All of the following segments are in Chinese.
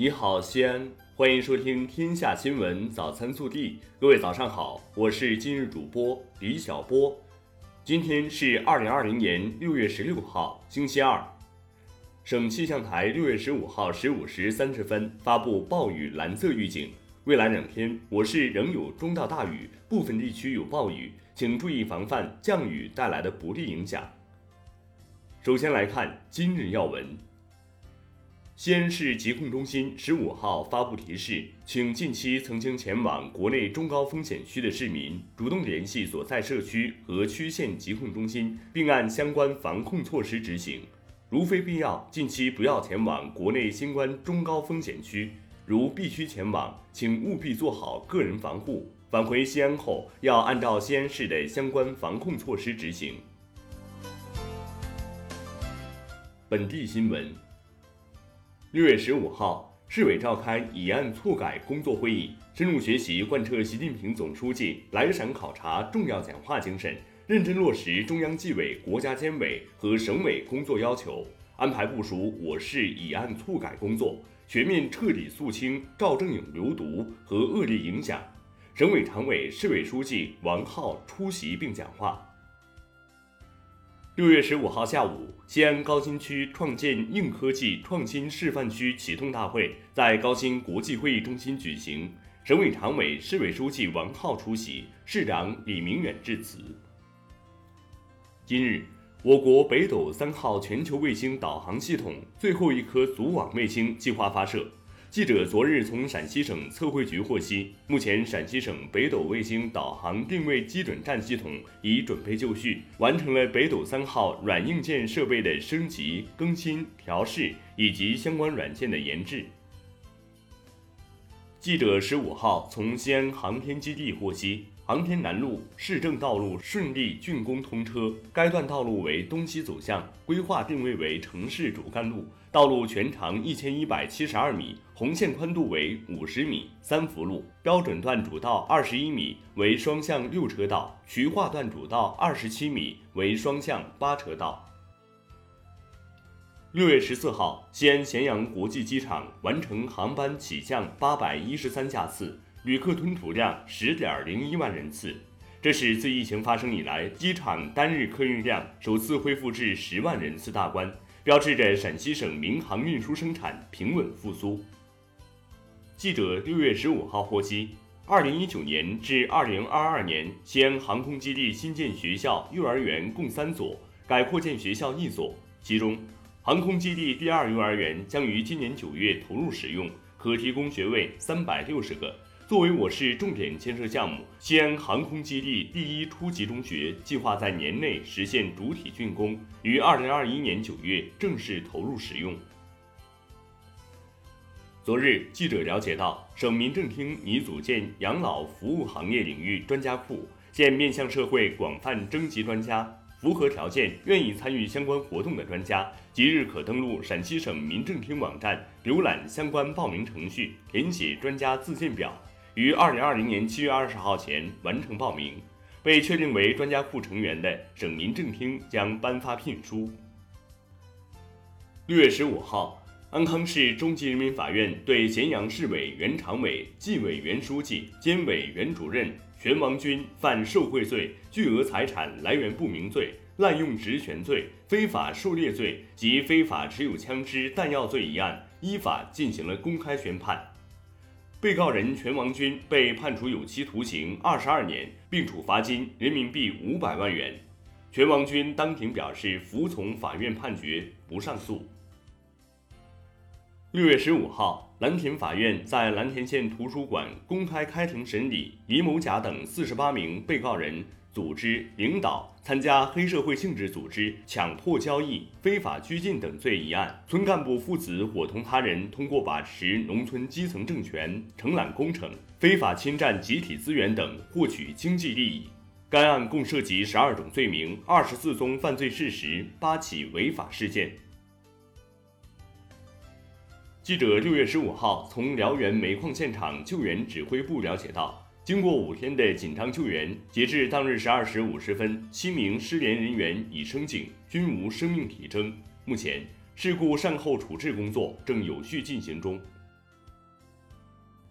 你好，西安，欢迎收听《天下新闻早餐速递》。各位早上好，我是今日主播李小波。今天是二零二零年六月十六号，星期二。省气象台六月十五号十五时三十分发布暴雨蓝色预警，未来两天我市仍有中到大雨，部分地区有暴雨，请注意防范降雨带来的不利影响。首先来看今日要闻。西安市疾控中心十五号发布提示，请近期曾经前往国内中高风险区的市民主动联系所在社区和区县疾控中心，并按相关防控措施执行。如非必要，近期不要前往国内新冠中高风险区。如必须前往，请务必做好个人防护。返回西安后，要按照西安市的相关防控措施执行。本地新闻。六月十五号，市委召开以案促改工作会议，深入学习贯彻习近平总书记来陕考察重要讲话精神，认真落实中央纪委国家监委和省委工作要求，安排部署我市以案促改工作，全面彻底肃清赵正颖流毒和恶劣影响。省委常委、市委书记王浩出席并讲话。六月十五号下午，西安高新区创建硬科技创新示范区启动大会在高新国际会议中心举行，省委常委、市委书记王浩出席，市长李明远致辞。今日，我国北斗三号全球卫星导航系统最后一颗组网卫星计划发射。记者昨日从陕西省测绘局获悉，目前陕西省北斗卫星导航定位基准站系统已准备就绪，完成了北斗三号软硬件设备的升级、更新、调试以及相关软件的研制。记者十五号从西安航天基地获悉。航天南路市政道路顺利竣工通车，该段道路为东西走向，规划定位为城市主干路，道路全长一千一百七十二米，红线宽度为五十米，三幅路，标准段主道二十一米，为双向六车道，渠化段主道二十七米，为双向八车道。六月十四号，西安咸阳国际机场完成航班起降八百一十三架次。旅客吞吐量十点零一万人次，这是自疫情发生以来机场单日客运量首次恢复至十万人次大关，标志着陕西省民航运输生产平稳复苏。记者六月十五号获悉，二零一九年至二零二二年，西安航空基地新建学校、幼儿园共三所，改扩建学校一所，其中，航空基地第二幼儿园将于今年九月投入使用，可提供学位三百六十个。作为我市重点建设项目，西安航空基地第一初级中学计划在年内实现主体竣工，于二零二一年九月正式投入使用。昨日，记者了解到，省民政厅拟组建养老服务行业领域专家库，现面向社会广泛征集专家，符合条件、愿意参与相关活动的专家，即日可登录陕西省民政厅网站，浏览相关报名程序，填写专家自荐表。于二零二零年七月二十号前完成报名，被确定为专家库成员的省民政厅将颁发聘书。六月十五号，安康市中级人民法院对咸阳市委原常委、纪委原书记、监委原主任全王军犯受贿罪、巨额财产来源不明罪、滥用职权罪、非法狩猎罪及非法持有枪支弹药罪一案，依法进行了公开宣判。被告人全王军被判处有期徒刑二十二年，并处罚金人民币五百万元。全王军当庭表示服从法院判决，不上诉。六月十五号，蓝田法院在蓝田县图书馆公开开庭审理李某甲等四十八名被告人。组织领导参加黑社会性质组织、强迫交易、非法拘禁等罪一案，村干部父子伙同他人通过把持农村基层政权、承揽工程、非法侵占集体资源等获取经济利益。该案共涉及十二种罪名、二十四宗犯罪事实、八起违法事件。记者六月十五号从辽源煤矿现场救援指挥部了解到。经过五天的紧张救援，截至当日十二时五十分，七名失联人员已升井，均无生命体征。目前，事故善后处置工作正有序进行中。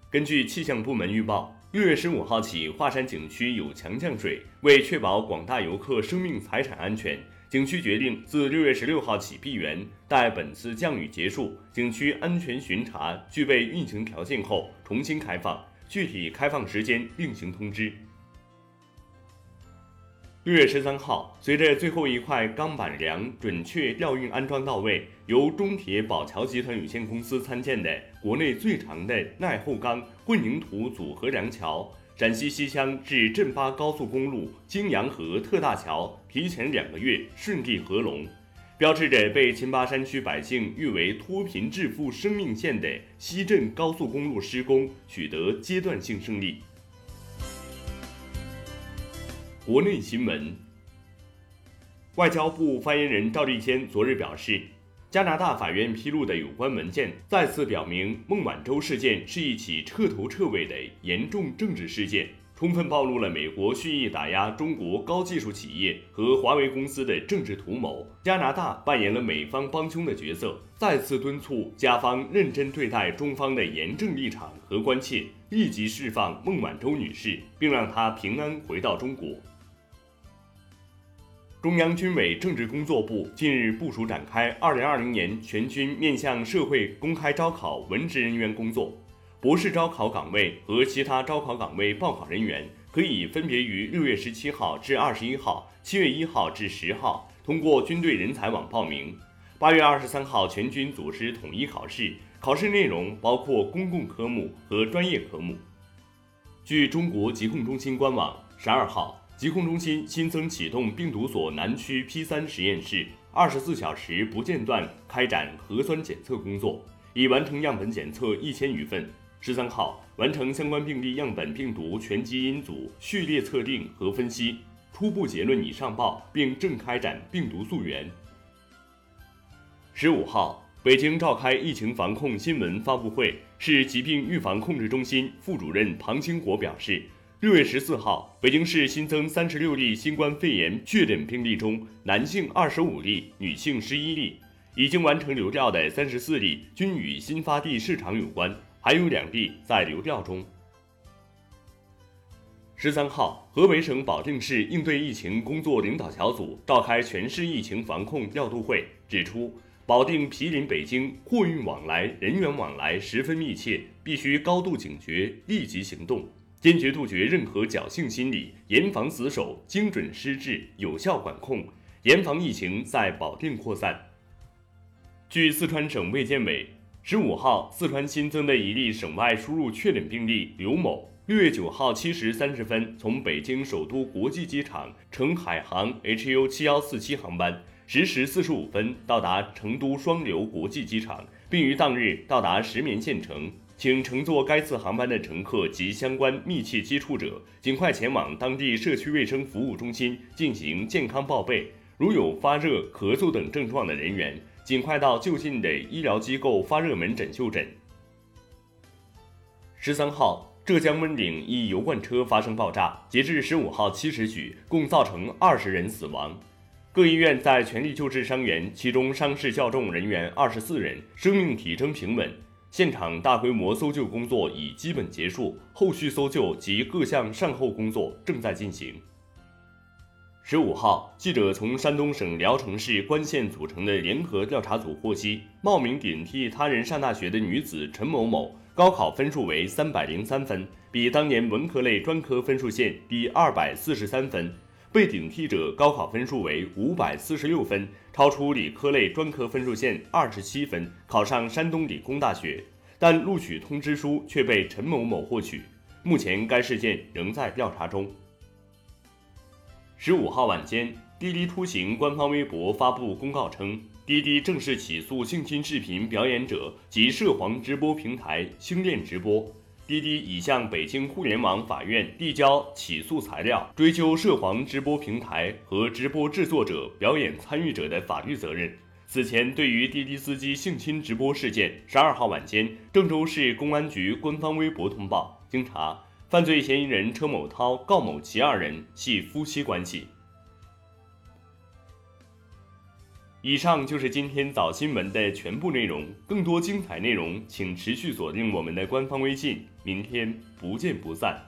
根据气象部门预报，六月十五号起，华山景区有强降水。为确保广大游客生命财产安全，景区决定自六月十六号起闭园，待本次降雨结束，景区安全巡查具备运行条件后重新开放。具体开放时间另行通知。六月十三号，随着最后一块钢板梁准确吊运安装到位，由中铁宝桥集团有限公司参建的国内最长的耐候钢混凝土组合梁桥——陕西西乡至镇巴高速公路泾阳河特大桥，提前两个月顺利合龙，标志着被秦巴山区百姓誉为脱贫致富生命线的西镇高速公路施工取得阶段性胜利。国内新闻，外交部发言人赵立坚昨日表示，加拿大法院披露的有关文件再次表明，孟晚舟事件是一起彻头彻尾的严重政治事件，充分暴露了美国蓄意打压中国高技术企业和华为公司的政治图谋。加拿大扮演了美方帮凶的角色，再次敦促加方认真对待中方的严正立场和关切，立即释放孟晚舟女士，并让她平安回到中国。中央军委政治工作部近日部署展开2020年全军面向社会公开招考文职人员工作，博士招考岗位和其他招考岗位报考人员可以分别于6月17号至21号、7月1号至10号通过军队人才网报名。8月23号全军组织统一考试，考试内容包括公共科目和专业科目。据中国疾控中心官网，12号。疾控中心新增启动病毒所南区 P 三实验室，二十四小时不间断开展核酸检测工作，已完成样本检测一千余份。十三号完成相关病例样本病毒全基因组序列测定和分析，初步结论已上报，并正开展病毒溯源。十五号，北京召开疫情防控新闻发布会，市疾病预防控制中心副主任庞清国表示。六月十四号，北京市新增三十六例新冠肺炎确诊病例中，男性二十五例，女性十一例。已经完成流调的三十四例均与新发地市场有关，还有两例在流调中。十三号，河北省保定市应对疫情工作领导小组召开全市疫情防控调度会，指出，保定毗邻北京，货运往来、人员往来十分密切，必须高度警觉，立即行动。坚决杜绝任何侥幸心理，严防死守，精准施治，有效管控，严防疫情在保定扩散。据四川省卫健委，十五号四川新增的一例省外输入确诊病例刘某，六月九号七时三十分从北京首都国际机场乘海航 HU 七幺四七航班，十时四十五分到达成都双流国际机场，并于当日到达石棉县城。请乘坐该次航班的乘客及相关密切接触者，尽快前往当地社区卫生服务中心进行健康报备。如有发热、咳嗽等症状的人员，尽快到就近的医疗机构发热门诊就诊。十三号，浙江温岭一油罐车发生爆炸，截至十五号七时许，共造成二十人死亡。各医院在全力救治伤员，其中伤势较重人员二十四人，生命体征平稳。现场大规模搜救工作已基本结束，后续搜救及各项善后工作正在进行。十五号，记者从山东省聊城市关县组成的联合调查组获悉，冒名顶替他人上大学的女子陈某某，高考分数为三百零三分，比当年文科类专科分数线低二百四十三分。被顶替者高考分数为五百四十六分，超出理科类专科分数线二十七分，考上山东理工大学，但录取通知书却被陈某某获取。目前该事件仍在调查中。十五号晚间，滴滴出行官方微博发布公告称，滴滴正式起诉性侵视频表演者及涉黄直播平台星链直播。滴滴已向北京互联网法院递交起诉材料，追究涉黄直播平台和直播制作者、表演参与者的法律责任。此前，对于滴滴司机性侵直播事件，十二号晚间，郑州市公安局官方微博通报，经查，犯罪嫌疑人车某涛、郜某奇二人系夫妻关系。以上就是今天早新闻的全部内容。更多精彩内容，请持续锁定我们的官方微信。明天不见不散。